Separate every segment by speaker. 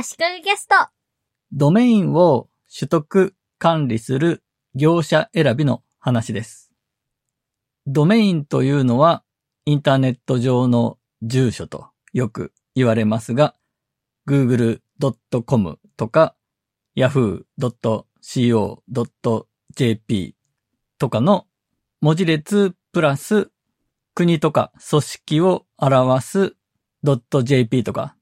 Speaker 1: 足利ゲスト。
Speaker 2: ドメインを取得、管理する業者選びの話です。ドメインというのはインターネット上の住所とよく言われますが、google.com とか yahoo.co.jp とかの文字列プラス国とか組織を表す .jp とか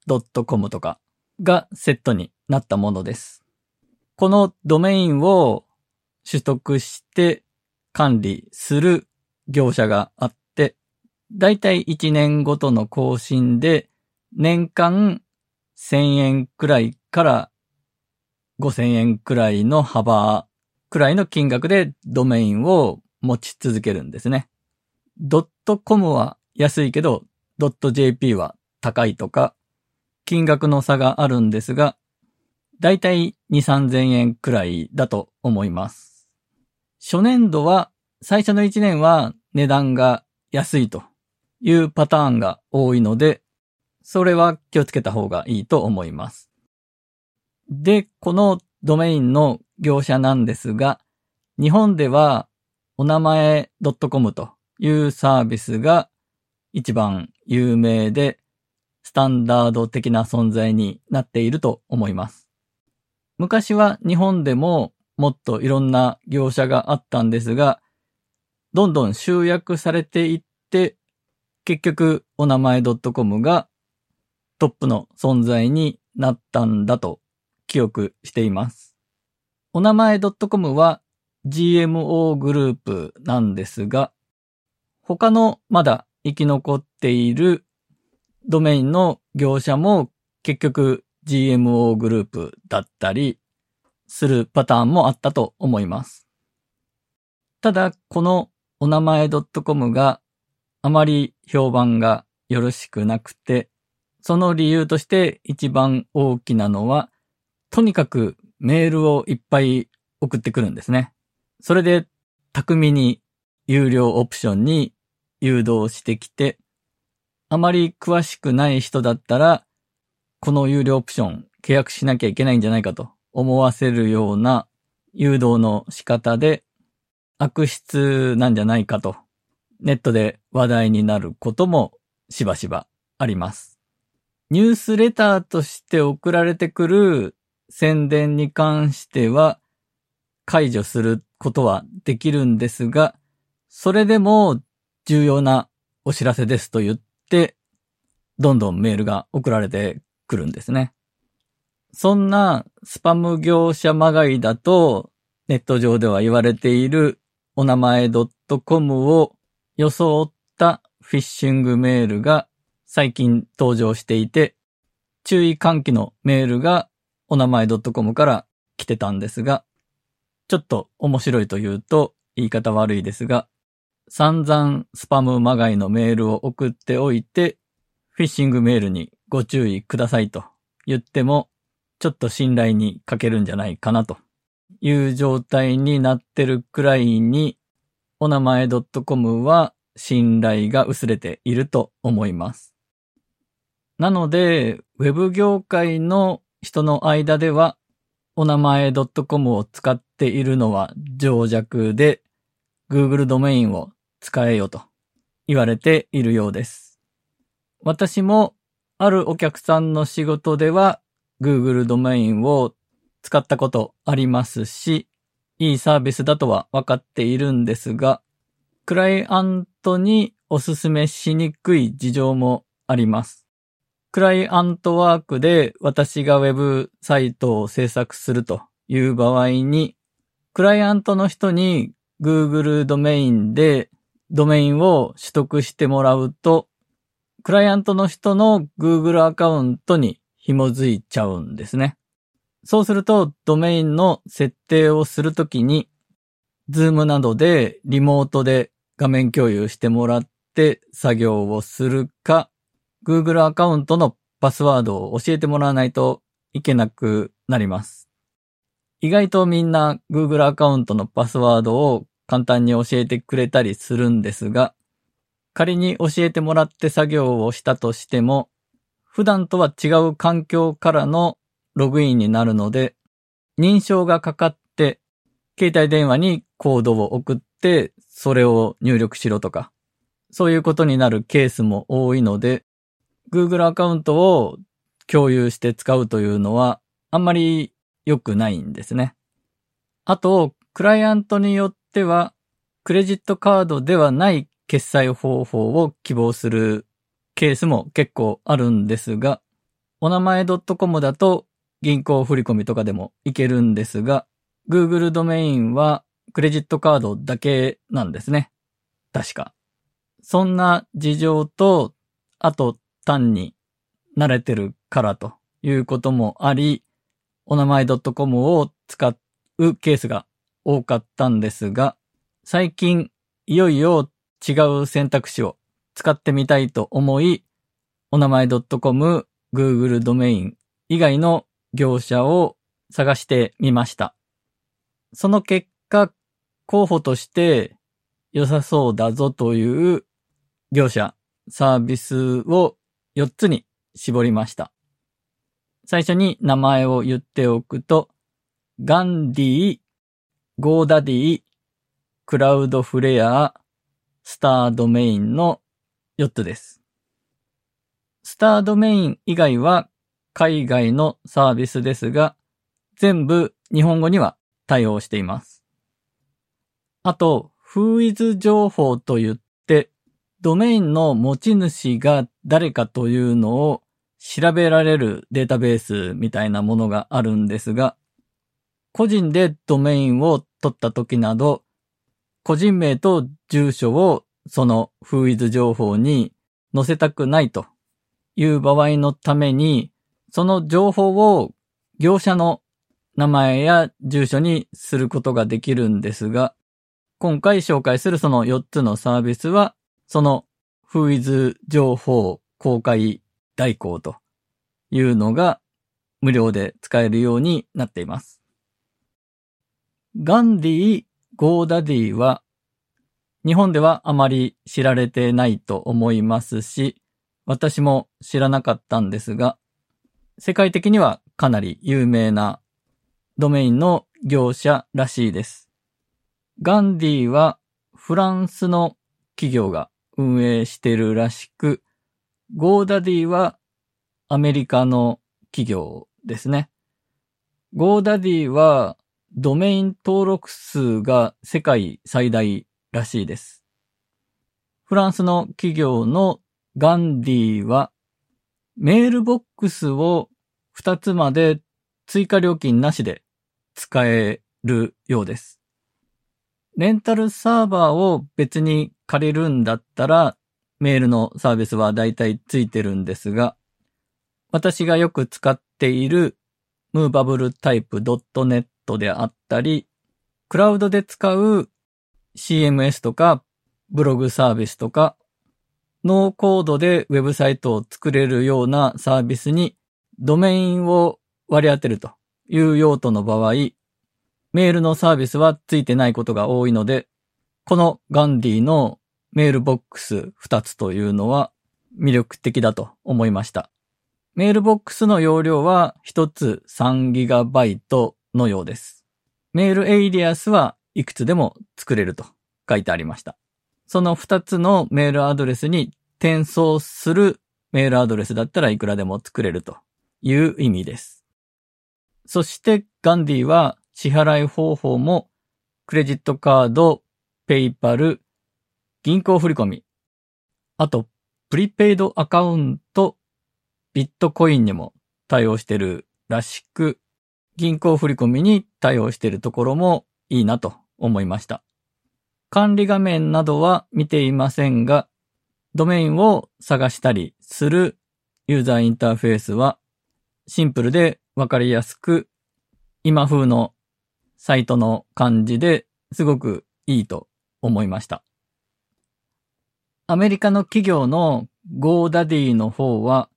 Speaker 2: .com とかがセットになったものです。このドメインを取得して管理する業者があって、だいたい1年ごとの更新で年間1000円くらいから5000円くらいの幅くらいの金額でドメインを持ち続けるんですね。ドットコムは安いけど、ドット JP は高いとか、金額の差があるんですが、だいたい2、3000円くらいだと思います。初年度は、最初の1年は値段が安いというパターンが多いので、それは気をつけた方がいいと思います。で、このドメインの業者なんですが、日本ではお名前 .com というサービスが一番有名で、タンダード的な存在になっていると思います。昔は日本でももっといろんな業者があったんですが、どんどん集約されていって、結局お名前 .com がトップの存在になったんだと記憶しています。お名前 .com は GMO グループなんですが、他のまだ生き残っているドメインの業者も結局 GMO グループだったりするパターンもあったと思います。ただ、このお名前 .com があまり評判がよろしくなくて、その理由として一番大きなのは、とにかくメールをいっぱい送ってくるんですね。それで巧みに有料オプションに誘導してきて、あまり詳しくない人だったら、この有料オプション契約しなきゃいけないんじゃないかと思わせるような誘導の仕方で悪質なんじゃないかとネットで話題になることもしばしばあります。ニュースレターとして送られてくる宣伝に関しては解除することはできるんですが、それでも重要なお知らせですと言って、どんどんメールが送られてくるんですね。そんなスパム業者まがいだとネット上では言われているお名前 .com を装ったフィッシングメールが最近登場していて、注意喚起のメールがお名前 .com から来てたんですが、ちょっと面白いと言うと言い方悪いですが、散々スパムまがいのメールを送っておいて、フィッシングメールにご注意くださいと言っても、ちょっと信頼に欠けるんじゃないかなという状態になってるくらいに、お名前 .com は信頼が薄れていると思います。なので、ウェブ業界の人の間では、お名前 .com を使っているのは情弱で、Google ドメインを使えよと言われているようです。私もあるお客さんの仕事では Google ドメインを使ったことありますし、いいサービスだとは分かっているんですが、クライアントにおすすめしにくい事情もあります。クライアントワークで私がウェブサイトを制作するという場合に、クライアントの人に Google ドメインでドメインを取得してもらうと、クライアントの人の Google アカウントに紐づいちゃうんですね。そうすると、ドメインの設定をするときに、Zoom などでリモートで画面共有してもらって作業をするか、Google アカウントのパスワードを教えてもらわないといけなくなります。意外とみんな Google アカウントのパスワードを簡単に教えてくれたりするんですが、仮に教えてもらって作業をしたとしても、普段とは違う環境からのログインになるので、認証がかかって、携帯電話にコードを送って、それを入力しろとか、そういうことになるケースも多いので、Google アカウントを共有して使うというのは、あんまり良くないんですね。あと、クライアントによっては、クレジットカードではない決済方法を希望するケースも結構あるんですが、お名前 .com だと銀行振込とかでもいけるんですが、Google ドメインはクレジットカードだけなんですね。確か。そんな事情と、あと単に慣れてるからということもあり、お名前 .com を使うケースが多かったんですが、最近いよいよ違う選択肢を使ってみたいと思い、お名前 .com、Google ドメイン以外の業者を探してみました。その結果、候補として良さそうだぞという業者、サービスを4つに絞りました。最初に名前を言っておくと、ガンディ、ゴーダディ、クラウドフレア、スタードメインの4つです。スタードメイン以外は海外のサービスですが、全部日本語には対応しています。あと、フーイズ情報と言って、ドメインの持ち主が誰かというのを調べられるデータベースみたいなものがあるんですが、個人でドメインを取った時など、個人名と住所をそのフーイズ情報に載せたくないという場合のために、その情報を業者の名前や住所にすることができるんですが、今回紹介するその4つのサービスは、そのフーイズ情報公開代行というのが無料で使えるようになっています。ガンディ、ゴーダディは日本ではあまり知られてないと思いますし、私も知らなかったんですが、世界的にはかなり有名なドメインの業者らしいです。ガンディはフランスの企業が運営してるらしく、ゴーダディはアメリカの企業ですね。ゴーダディはドメイン登録数が世界最大らしいです。フランスの企業のガンディはメールボックスを2つまで追加料金なしで使えるようです。レンタルサーバーを別に借りるんだったらメールのサービスはだいたいついてるんですが、私がよく使っている movabletype.net であったり、クラウドで使う CMS とかブログサービスとか、ノーコードでウェブサイトを作れるようなサービスにドメインを割り当てるという用途の場合、メールのサービスはついてないことが多いので、このガンディのメールボックス2つというのは魅力的だと思いました。メールボックスの容量は1つ 3GB のようです。メールエイリアスはいくつでも作れると書いてありました。その2つのメールアドレスに転送するメールアドレスだったらいくらでも作れるという意味です。そしてガンディは支払い方法もクレジットカード、ペイパル、銀行振込、あとプリペイドアカウント、ビットコインにも対応してるらしく、銀行振込に対応しているところもいいなと思いました。管理画面などは見ていませんが、ドメインを探したりするユーザーインターフェースはシンプルでわかりやすく、今風のサイトの感じですごくいいと思いました。アメリカの企業の GoDaddy の方は、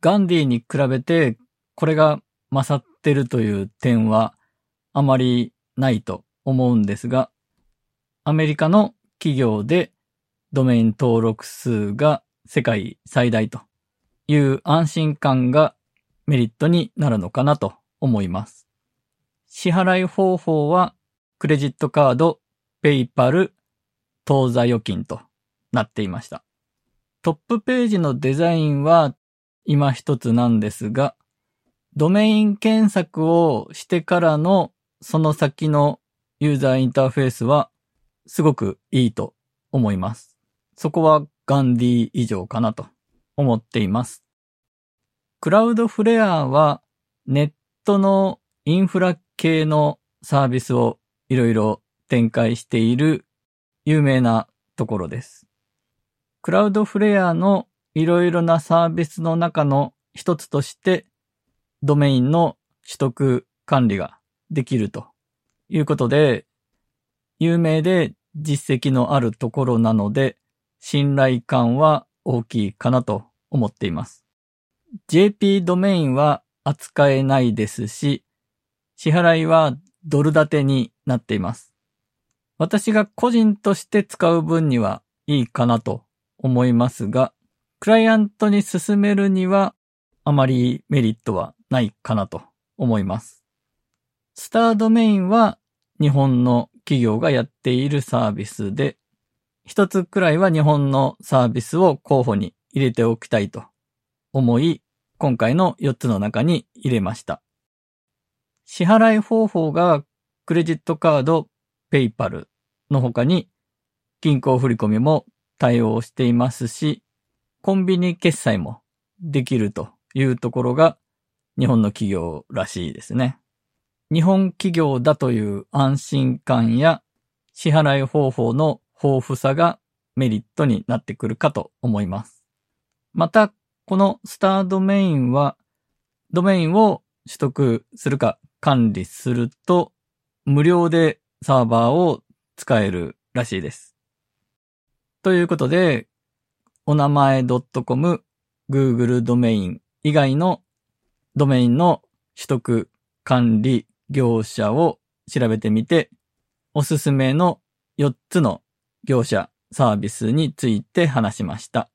Speaker 2: ガンディに比べてこれが勝ってるという点はあまりないと思うんですが、アメリカの企業でドメイン登録数が世界最大という安心感がメリットになるのかなと思います。支払い方法はクレジットカード、ペイパル、当座預金となっていました。トップページのデザインは今一つなんですが、ドメイン検索をしてからのその先のユーザーインターフェースはすごくいいと思います。そこはガンディ以上かなと思っています。クラウドフレアはネットのインフラ系のサービスをいろいろ展開している有名なところです。クラウドフレアのいろいろなサービスの中の一つとして、ドメインの取得管理ができるということで、有名で実績のあるところなので、信頼感は大きいかなと思っています。JP ドメインは扱えないですし、支払いはドル建てになっています。私が個人として使う分にはいいかなと思いますが、クライアントに進めるにはあまりメリットはないかなと思います。スタードメインは日本の企業がやっているサービスで、一つくらいは日本のサービスを候補に入れておきたいと思い、今回の4つの中に入れました。支払い方法がクレジットカード、ペイパルの他に銀行振込も対応していますし、コンビニ決済もできるというところが日本の企業らしいですね。日本企業だという安心感や支払い方法の豊富さがメリットになってくるかと思います。また、このスタードメインは、ドメインを取得するか管理すると、無料でサーバーを使えるらしいです。ということで、お名前 .com、Google ドメイン以外のドメインの取得管理業者を調べてみて、おすすめの4つの業者サービスについて話しました。